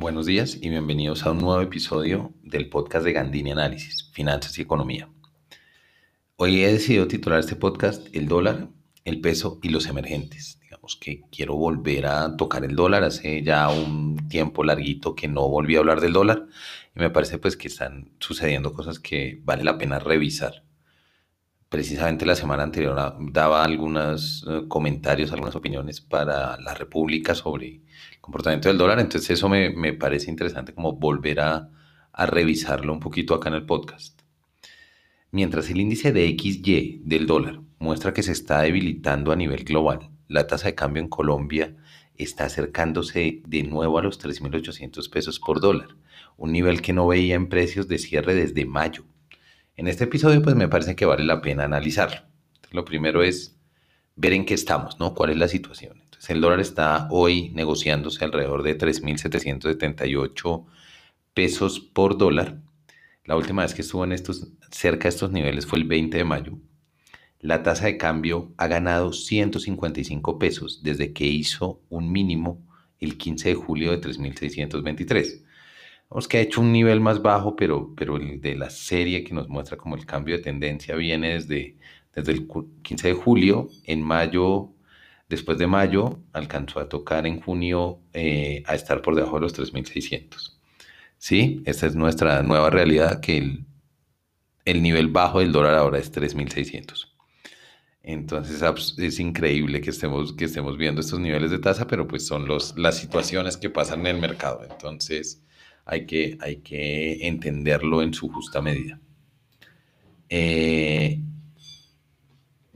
Buenos días y bienvenidos a un nuevo episodio del podcast de Gandini Análisis, Finanzas y Economía. Hoy he decidido titular este podcast El dólar, el peso y los emergentes. Digamos que quiero volver a tocar el dólar. Hace ya un tiempo larguito que no volví a hablar del dólar y me parece pues que están sucediendo cosas que vale la pena revisar precisamente la semana anterior ah, daba algunos eh, comentarios, algunas opiniones para la República sobre el comportamiento del dólar, entonces eso me, parece interesante como volver a, a, revisarlo un poquito acá en el podcast. Mientras el índice de XY del dólar muestra que se está debilitando a nivel global, la tasa de cambio en Colombia está acercándose de nuevo a los 3.800 pesos por dólar, un nivel que no veía en precios de cierre desde mayo en este episodio pues me parece que vale la pena analizarlo. lo primero es ver en qué estamos, ¿no? ¿Cuál es la situación? Entonces el dólar está hoy negociándose alrededor de 3.778 pesos por dólar. La última vez que estuvo en estos, cerca de estos niveles fue el 20 de mayo. La tasa de cambio ha ganado 155 pesos desde que hizo un mínimo el 15 de julio de 3.623. Vamos que ha hecho un nivel más bajo, pero, pero el de la serie que nos muestra como el cambio de tendencia viene desde, desde el 15 de julio. En mayo, después de mayo, alcanzó a tocar en junio eh, a estar por debajo de los 3.600. ¿Sí? Esta es nuestra nueva realidad, que el, el nivel bajo del dólar ahora es 3.600. Entonces es increíble que estemos, que estemos viendo estos niveles de tasa, pero pues son los, las situaciones que pasan en el mercado. Entonces hay que, hay que entenderlo en su justa medida. Eh,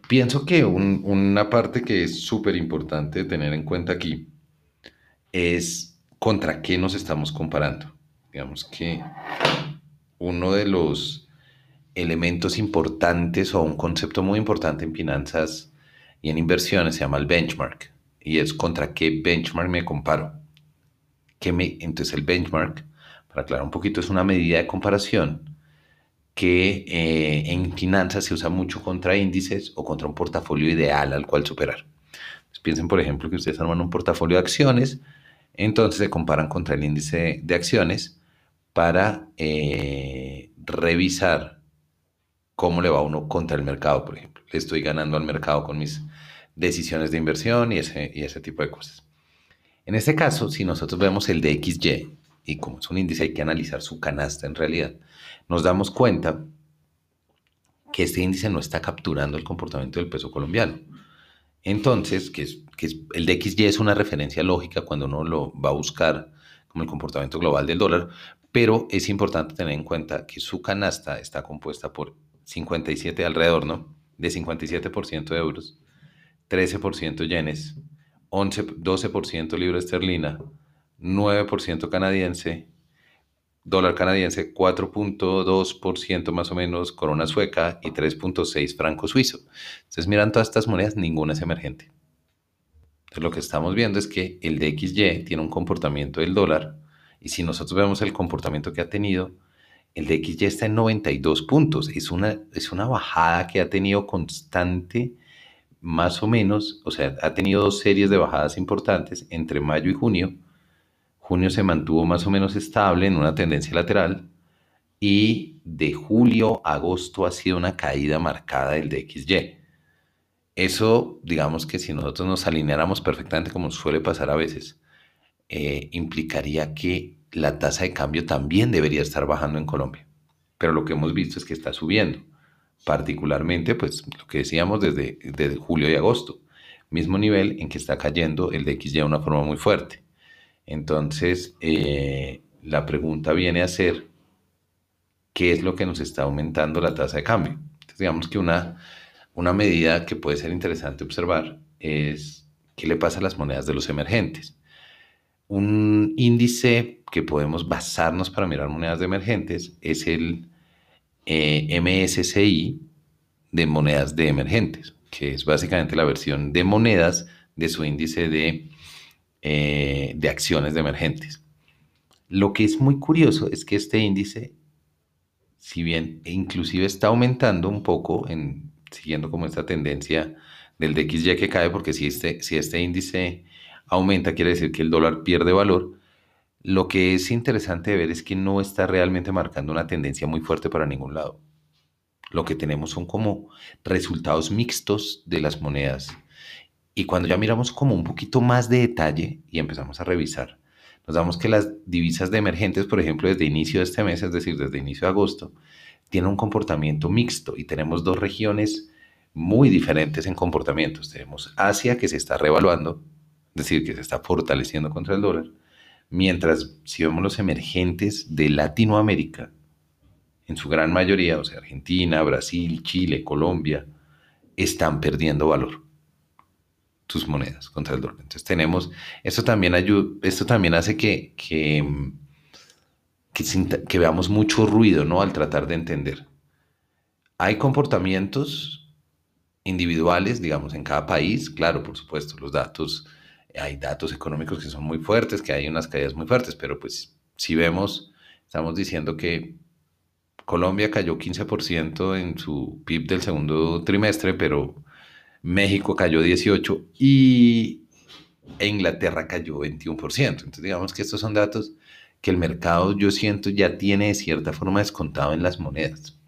pienso que una parte que es súper importante tener en cuenta aquí es contra qué nos estamos comparando. Digamos que uno de los elementos importantes o un concepto muy importante en finanzas y en inversiones se llama el benchmark y es contra qué benchmark me comparo. ¿Qué me, entonces el benchmark para aclarar un poquito, es una medida de comparación que eh, en finanzas se usa mucho contra índices o contra un portafolio ideal al cual superar. piensen, por ejemplo, que ustedes arman un portafolio de acciones, entonces se comparan contra el índice de acciones para eh, revisar cómo le va uno contra el mercado, por ejemplo. Le estoy ganando al mercado con mis decisiones de inversión y ese, y ese tipo de cosas. En este caso, si nosotros vemos el DXY, y como es un índice hay que analizar su canasta en realidad, nos damos cuenta que este índice no está capturando el comportamiento del peso colombiano. Entonces, que, es, que es, el DXY es una referencia lógica cuando uno lo va a buscar como el comportamiento global del dólar, pero es importante tener en cuenta que su canasta está compuesta por 57 alrededor, ¿no? De 57% de euros, 13% yenes, 11, 12% libra esterlina, 9% canadiense, dólar canadiense 4.2% más o menos, corona sueca y 3.6 franco suizo. Entonces miran todas estas monedas, ninguna es emergente. Entonces lo que estamos viendo es que el DXY tiene un comportamiento del dólar y si nosotros vemos el comportamiento que ha tenido, el DXY está en 92 puntos. Es una, es una bajada que ha tenido constante más o menos, o sea, ha tenido dos series de bajadas importantes entre mayo y junio Junio se mantuvo más o menos estable en una tendencia lateral y de julio a agosto ha sido una caída marcada del DXY. Eso, digamos que si nosotros nos alineáramos perfectamente como suele pasar a veces, eh, implicaría que la tasa de cambio también debería estar bajando en Colombia. Pero lo que hemos visto es que está subiendo, particularmente, pues lo que decíamos desde, desde julio y agosto, mismo nivel en que está cayendo el DXY de una forma muy fuerte. Entonces, eh, la pregunta viene a ser, ¿qué es lo que nos está aumentando la tasa de cambio? Entonces, digamos que una, una medida que puede ser interesante observar es qué le pasa a las monedas de los emergentes. Un índice que podemos basarnos para mirar monedas de emergentes es el eh, MSCI de monedas de emergentes, que es básicamente la versión de monedas de su índice de eh, de acciones de emergentes. Lo que es muy curioso es que este índice, si bien inclusive está aumentando un poco, en, siguiendo como esta tendencia del DXY que cae, porque si este, si este índice aumenta, quiere decir que el dólar pierde valor, Lo que es interesante ver es que no está realmente marcando una tendencia muy fuerte para ningún lado. Lo que tenemos son como resultados mixtos de las monedas. Y cuando ya miramos como un poquito más de detalle y empezamos a revisar, nos damos que las divisas de emergentes, por ejemplo, desde inicio de este mes, es decir, desde inicio de agosto, tienen un comportamiento mixto y tenemos dos regiones muy diferentes en comportamientos. Tenemos Asia que se está revaluando, es decir, que se está fortaleciendo contra el dólar, mientras si vemos los emergentes de Latinoamérica, en su gran mayoría, o sea, Argentina, Brasil, Chile, Colombia, están perdiendo valor sus monedas contra el dólar. Entonces tenemos, esto también ayuda, esto también hace que, que, que, veamos mucho ruido, ¿no? Al tratar de entender. Hay comportamientos individuales, digamos, en cada país, claro, por supuesto, los datos, hay datos económicos que son muy fuertes, que hay unas caídas muy fuertes, pero pues si vemos, estamos diciendo que Colombia cayó 15% en su PIB del segundo trimestre, pero México cayó 18% y Inglaterra cayó 21%. Entonces digamos que estos son datos que el mercado yo siento ya tiene de cierta forma descontado en las monedas.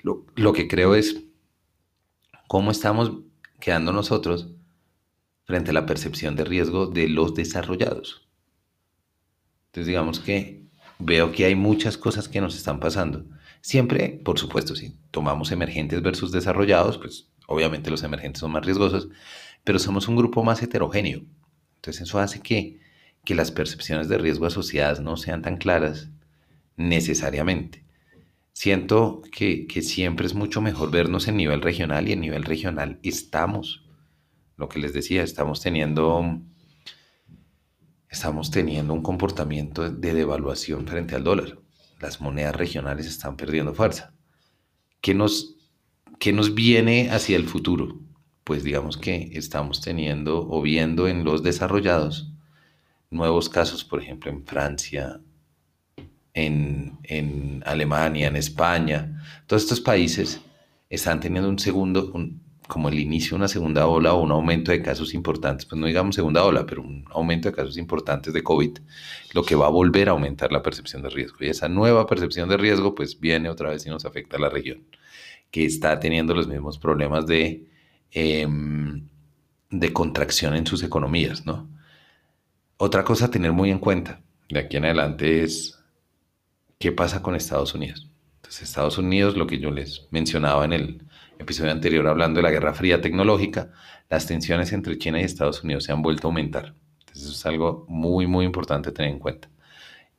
Lo, lo que creo es cómo estamos quedando nosotros frente a la percepción de riesgo de los desarrollados. Entonces digamos que veo que hay muchas cosas que nos están pasando. Siempre, por supuesto, si tomamos emergentes versus desarrollados, pues obviamente los emergentes son más riesgosos, pero somos un grupo más heterogéneo. Entonces eso hace que, que las percepciones de riesgo asociadas no sean tan claras necesariamente. Siento que, que siempre es mucho mejor vernos en nivel regional y en nivel regional estamos, lo que les decía, estamos teniendo estamos teniendo un comportamiento de devaluación frente al dólar. Las monedas regionales están perdiendo fuerza. ¿Qué nos, qué nos viene hacia el futuro? Pues digamos que estamos teniendo o viendo en los desarrollados nuevos casos, por ejemplo, en Francia, en, en Alemania, en España. Todos estos países están teniendo un segundo, un, como el inicio de una segunda ola o un aumento de casos importantes, pues no digamos segunda ola, pero un aumento de casos importantes de COVID, lo que va a volver a aumentar la percepción de riesgo. Y esa nueva percepción de riesgo pues viene otra vez y nos afecta a la región, que está teniendo los mismos problemas de, em, de contracción en sus economías, ¿no? Otra cosa a tener muy en cuenta de aquí en adelante es qué pasa con Estados Unidos. Entonces Estados Unidos, lo que yo les mencionaba en el episodio anterior hablando de la Guerra Fría tecnológica, las tensiones entre China y Estados Unidos se han vuelto a aumentar. Entonces eso es algo muy, muy importante tener en cuenta.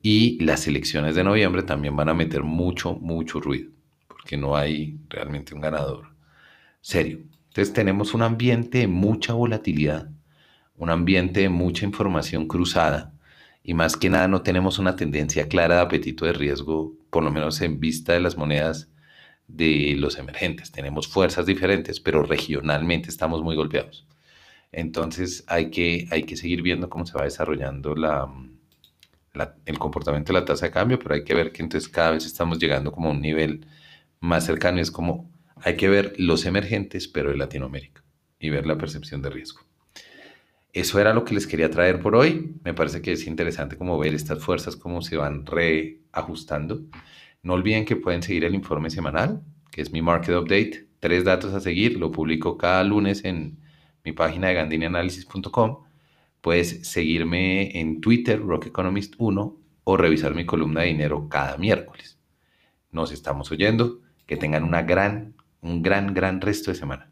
Y las elecciones de noviembre también van a meter mucho, mucho ruido, porque no hay realmente un ganador serio. Entonces tenemos un ambiente de mucha volatilidad, un ambiente de mucha información cruzada y más que nada no tenemos una tendencia clara de apetito de riesgo, por lo menos en vista de las monedas de los emergentes. Tenemos fuerzas diferentes, pero regionalmente estamos muy golpeados. Entonces hay que, hay que seguir viendo cómo se va desarrollando la, el comportamiento de la tasa de cambio, pero hay que ver que entonces cada vez estamos llegando como a un nivel más cercano. Es como hay que ver los emergentes, pero de Latinoamérica, y ver la percepción de riesgo. Eso era lo que les quería traer por hoy. Me parece que es interesante como ver estas fuerzas, cómo se van reajustando. No olviden que pueden seguir el informe semanal, que es mi Market Update. Tres datos a seguir, lo publico cada lunes en mi página de gandinianalysis.com. Puedes seguirme en Twitter, Rock Economist 1, o revisar mi columna de dinero cada miércoles. Nos estamos oyendo. Que tengan una gran, un gran, gran resto de semana.